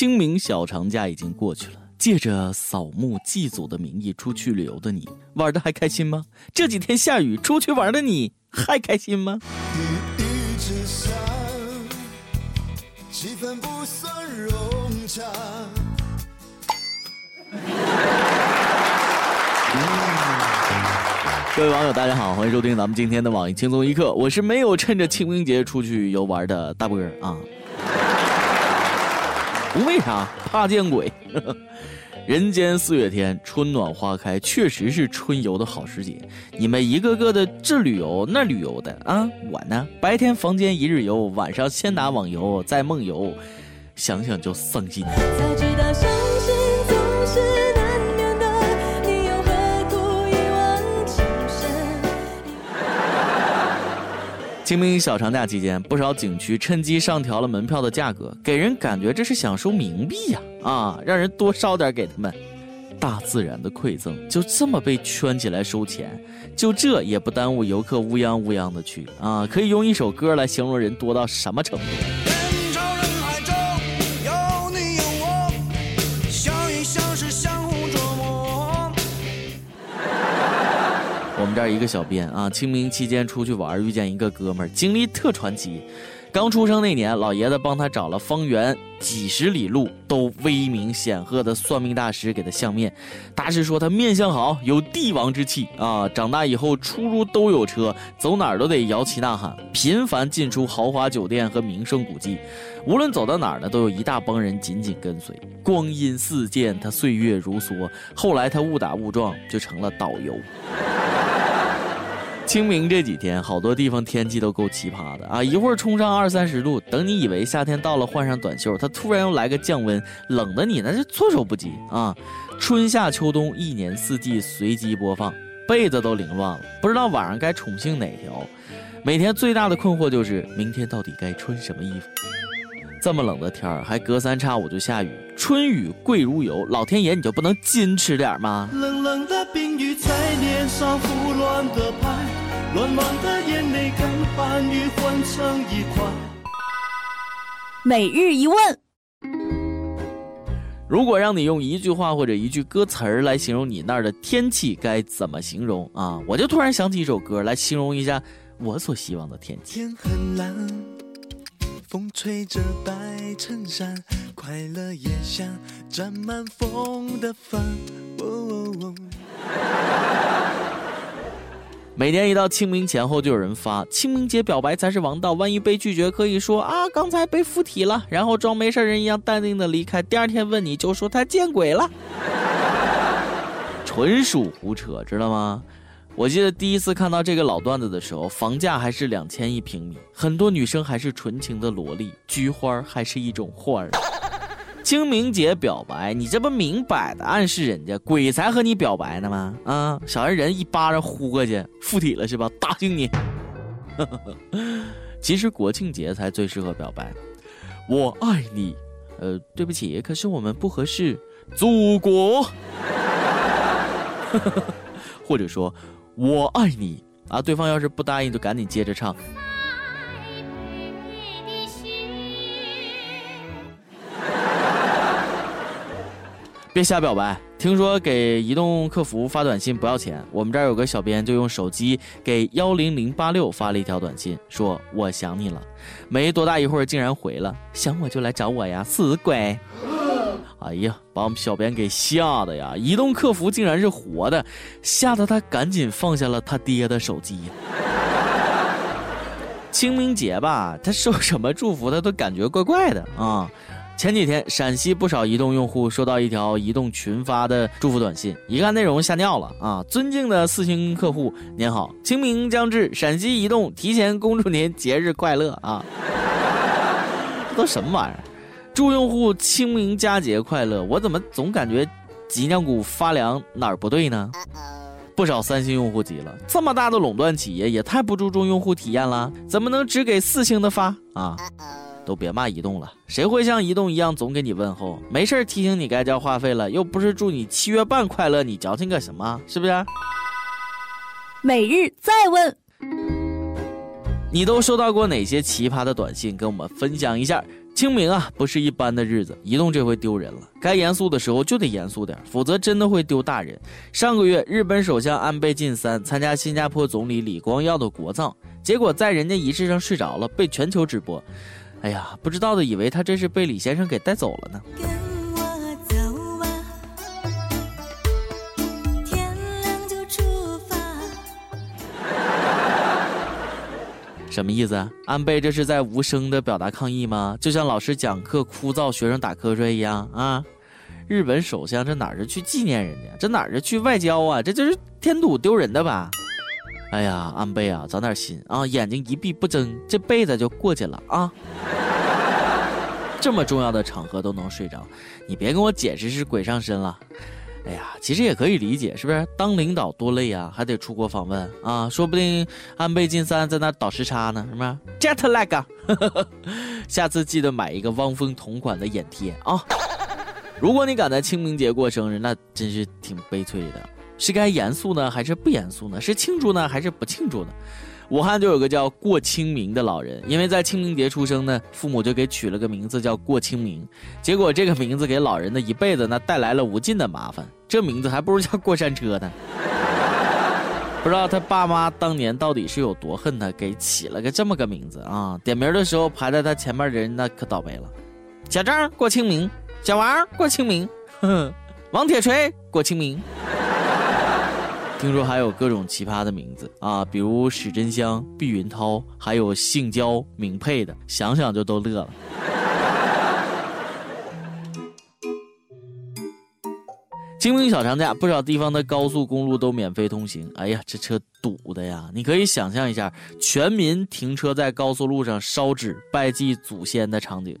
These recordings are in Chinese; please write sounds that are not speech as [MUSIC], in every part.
清明小长假已经过去了，借着扫墓祭祖的名义出去旅游的你，玩的还开心吗？这几天下雨，出去玩的你还开心吗？气氛不算融洽。各位网友，大家好，欢迎收听咱们今天的网易轻松一刻，我是没有趁着清明节出去游玩的大波儿啊。不 [LAUGHS] 为啥？怕见鬼。[LAUGHS] 人间四月天，春暖花开，确实是春游的好时节。你们一个个的这旅游那旅游的啊，我呢，白天房间一日游，晚上先打网游，再梦游，想想就丧心。清明小长假期间，不少景区趁机上调了门票的价格，给人感觉这是想收冥币呀！啊，让人多烧点给他们。大自然的馈赠就这么被圈起来收钱，就这也不耽误游客乌泱乌泱的去啊！可以用一首歌来形容人多到什么程度？一个小编啊，清明期间出去玩，遇见一个哥们儿，经历特传奇。刚出生那年，老爷子帮他找了方圆几十里路都威名显赫的算命大师给他相面。大师说他面相好，有帝王之气啊。长大以后出入都有车，走哪儿都得摇旗呐喊，频繁进出豪华酒店和名胜古迹。无论走到哪儿呢，都有一大帮人紧紧跟随。光阴似箭，他岁月如梭。后来他误打误撞就成了导游。清明这几天，好多地方天气都够奇葩的啊！一会儿冲上二三十度，等你以为夏天到了，换上短袖，它突然又来个降温，冷的你那是措手不及啊！春夏秋冬一年四季随机播放，被子都凌乱了，不知道晚上该宠幸哪条。每天最大的困惑就是明天到底该穿什么衣服。这么冷的天儿，还隔三差五就下雨，春雨贵如油，老天爷你就不能矜持点吗？冷冷的冰雨在脸上胡乱的拍。乱乱的眼泪跟寒雨混成一块。每日一问：如果让你用一句话或者一句歌词儿来形容你那儿的天气，该怎么形容啊？我就突然想起一首歌来形容一下我所希望的天气。天很蓝，风吹着白衬衫，快乐也像沾满风的帆。每年一到清明前后，就有人发清明节表白才是王道，万一被拒绝，可以说啊刚才被附体了，然后装没事人一样淡定的离开。第二天问你就说他见鬼了，纯属胡扯，知道吗？我记得第一次看到这个老段子的时候，房价还是两千一平米，很多女生还是纯情的萝莉，菊花还是一种花儿。清明节表白，你这不明摆的暗示人家鬼才和你表白呢吗？啊，小人人一巴掌呼过去，附体了是吧？答应你。[LAUGHS] 其实国庆节才最适合表白，我爱你。呃，对不起，可是我们不合适。祖国。[LAUGHS] 或者说，我爱你啊！对方要是不答应，就赶紧接着唱。别瞎表白！听说给移动客服发短信不要钱，我们这儿有个小编就用手机给幺零零八六发了一条短信，说我想你了。没多大一会儿，竟然回了，想我就来找我呀，死鬼！哎呀，把我们小编给吓的呀！移动客服竟然是活的，吓得他赶紧放下了他爹的手机。清明节吧，他受什么祝福他都感觉怪怪的啊。前几天，陕西不少移动用户收到一条移动群发的祝福短信，一看内容吓尿了啊！尊敬的四星客户，您好，清明将至，陕西移动提前恭祝您节日快乐啊！这都什么玩意儿？祝用户清明佳节快乐！我怎么总感觉脊梁骨发凉，哪儿不对呢？不少三星用户急了，这么大的垄断企业也太不注重用户体验了，怎么能只给四星的发啊？都别骂移动了，谁会像移动一样总给你问候？没事提醒你该交话费了，又不是祝你七月半快乐，你矫情个什么？是不是？每日再问，你都收到过哪些奇葩的短信？跟我们分享一下。清明啊，不是一般的日子，移动这回丢人了。该严肃的时候就得严肃点，否则真的会丢大人。上个月，日本首相安倍晋三参加新加坡总理李光耀的国葬，结果在人家仪式上睡着了，被全球直播。哎呀，不知道的以为他这是被李先生给带走了呢。什么意思？安倍这是在无声的表达抗议吗？就像老师讲课枯燥，学生打瞌睡一样啊！日本首相这哪是去纪念人家，这哪是去外交啊？这就是添堵丢人的吧？哎呀，安倍啊，长点心啊！眼睛一闭不睁，这辈子就过去了啊！这么重要的场合都能睡着，你别跟我解释是鬼上身了。哎呀，其实也可以理解，是不是？当领导多累啊，还得出国访问啊，说不定安倍晋三在那倒时差呢，是吗？Jet lag，[LAUGHS] 下次记得买一个汪峰同款的眼贴啊！如果你赶在清明节过生日，那真是挺悲催的。是该严肃呢，还是不严肃呢？是庆祝呢，还是不庆祝呢？武汉就有个叫过清明的老人，因为在清明节出生呢，父母就给取了个名字叫过清明。结果这个名字给老人的一辈子呢带来了无尽的麻烦，这名字还不如叫过山车呢。不知道他爸妈当年到底是有多恨他，给起了个这么个名字啊！点名的时候排在他前面的人那可倒霉了。小张过清明，小王过清明，王铁锤过清明。听说还有各种奇葩的名字啊，比如史真香、碧云涛，还有姓焦名佩的，想想就都乐了。清明小长假，不少地方的高速公路都免费通行。哎呀，这车堵的呀！你可以想象一下，全民停车在高速路上烧纸拜祭祖先的场景。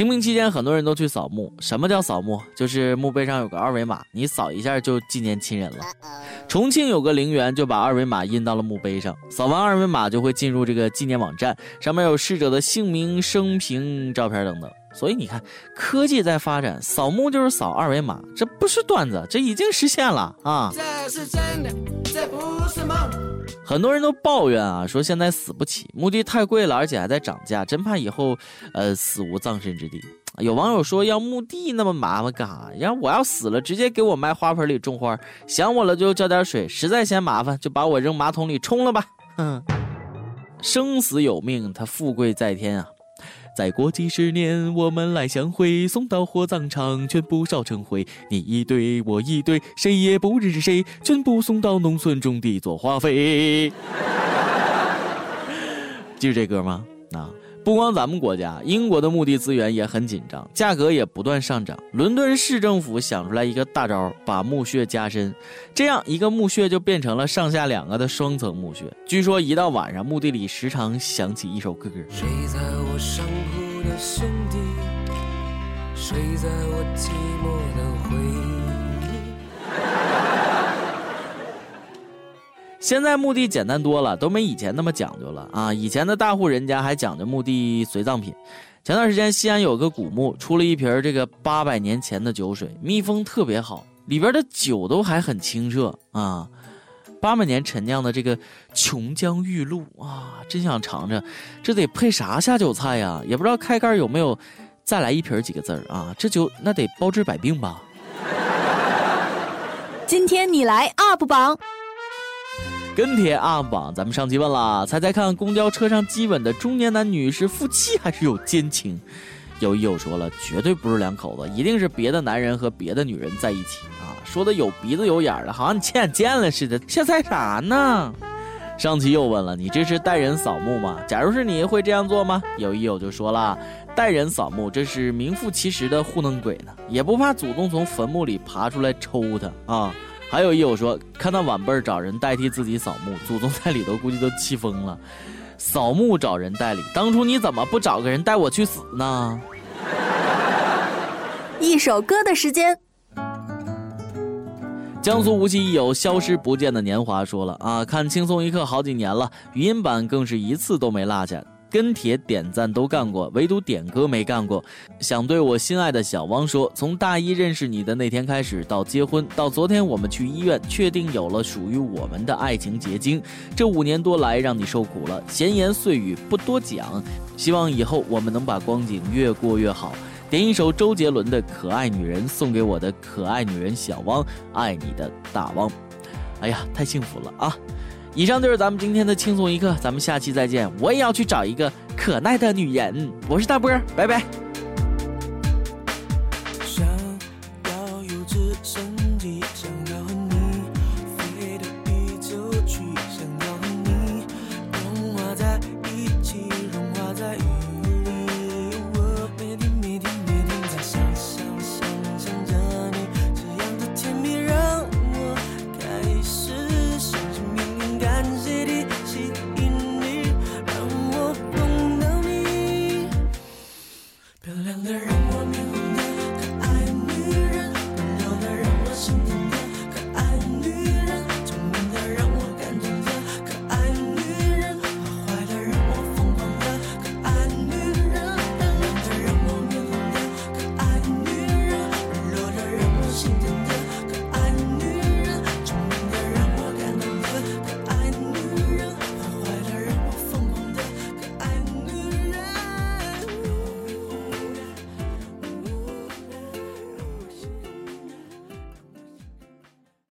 清明期间，很多人都去扫墓。什么叫扫墓？就是墓碑上有个二维码，你扫一下就纪念亲人了。重庆有个陵园就把二维码印到了墓碑上，扫完二维码就会进入这个纪念网站，上面有逝者的姓名、生平、照片等等。所以你看，科技在发展，扫墓就是扫二维码，这不是段子，这已经实现了啊！这是真的，这不是梦。很多人都抱怨啊，说现在死不起，墓地太贵了，而且还在涨价，真怕以后，呃，死无葬身之地。有网友说，要墓地那么麻烦干啥？要我要死了，直接给我埋花盆里种花，想我了就浇点水，实在嫌麻烦，就把我扔马桶里冲了吧。哼，[LAUGHS] 生死有命，他富贵在天啊。再过几十年，我们来相会，送到火葬场，全部烧成灰。你一堆，我一堆，谁也不认识谁，全部送到农村种地做化肥。[LAUGHS] 记住这歌吗？啊，不光咱们国家，英国的墓地资源也很紧张，价格也不断上涨。伦敦市政府想出来一个大招，把墓穴加深，这样一个墓穴就变成了上下两个的双层墓穴。据说一到晚上，墓地里时常响起一首歌。谁在我上铺的兄弟，睡在我寂寞的回忆。现在墓地简单多了，都没以前那么讲究了啊！以前的大户人家还讲究墓地随葬品。前段时间西安有个古墓出了一瓶这个八百年前的酒水，密封特别好，里边的酒都还很清澈啊！八百年陈酿的这个琼浆玉露啊，真想尝尝，这得配啥下酒菜呀？也不知道开盖有没有再来一瓶几个字儿啊？这酒那得包治百病吧？今天你来 UP 榜。跟帖 UP 榜，咱们上期问了，猜猜看，公交车上基吻的中年男女是夫妻还是有奸情？有友说了，绝对不是两口子，一定是别的男人和别的女人在一起啊！说的有鼻子有眼的，好像你亲眼见了似的，瞎猜啥呢？上期又问了，你这是带人扫墓吗？假如是你会这样做吗？有一友就说了，带人扫墓，这是名副其实的糊弄鬼呢，也不怕祖宗从坟墓里爬出来抽他啊！还有一友说，看到晚辈儿找人代替自己扫墓，祖宗在里头估计都气疯了。扫墓找人代理，当初你怎么不找个人带我去死呢？一首歌的时间。江苏无锡一友消失不见的年华说了啊，看轻松一刻好几年了，语音版更是一次都没落下。跟帖、点赞都干过，唯独点歌没干过。想对我心爱的小汪说：从大一认识你的那天开始，到结婚，到昨天我们去医院确定有了属于我们的爱情结晶，这五年多来让你受苦了，闲言碎语不多讲。希望以后我们能把光景越过越好。点一首周杰伦的《可爱女人》，送给我的可爱女人小汪，爱你的大汪。哎呀，太幸福了啊！以上就是咱们今天的轻松一刻，咱们下期再见。我也要去找一个可耐的女人。我是大波，拜拜。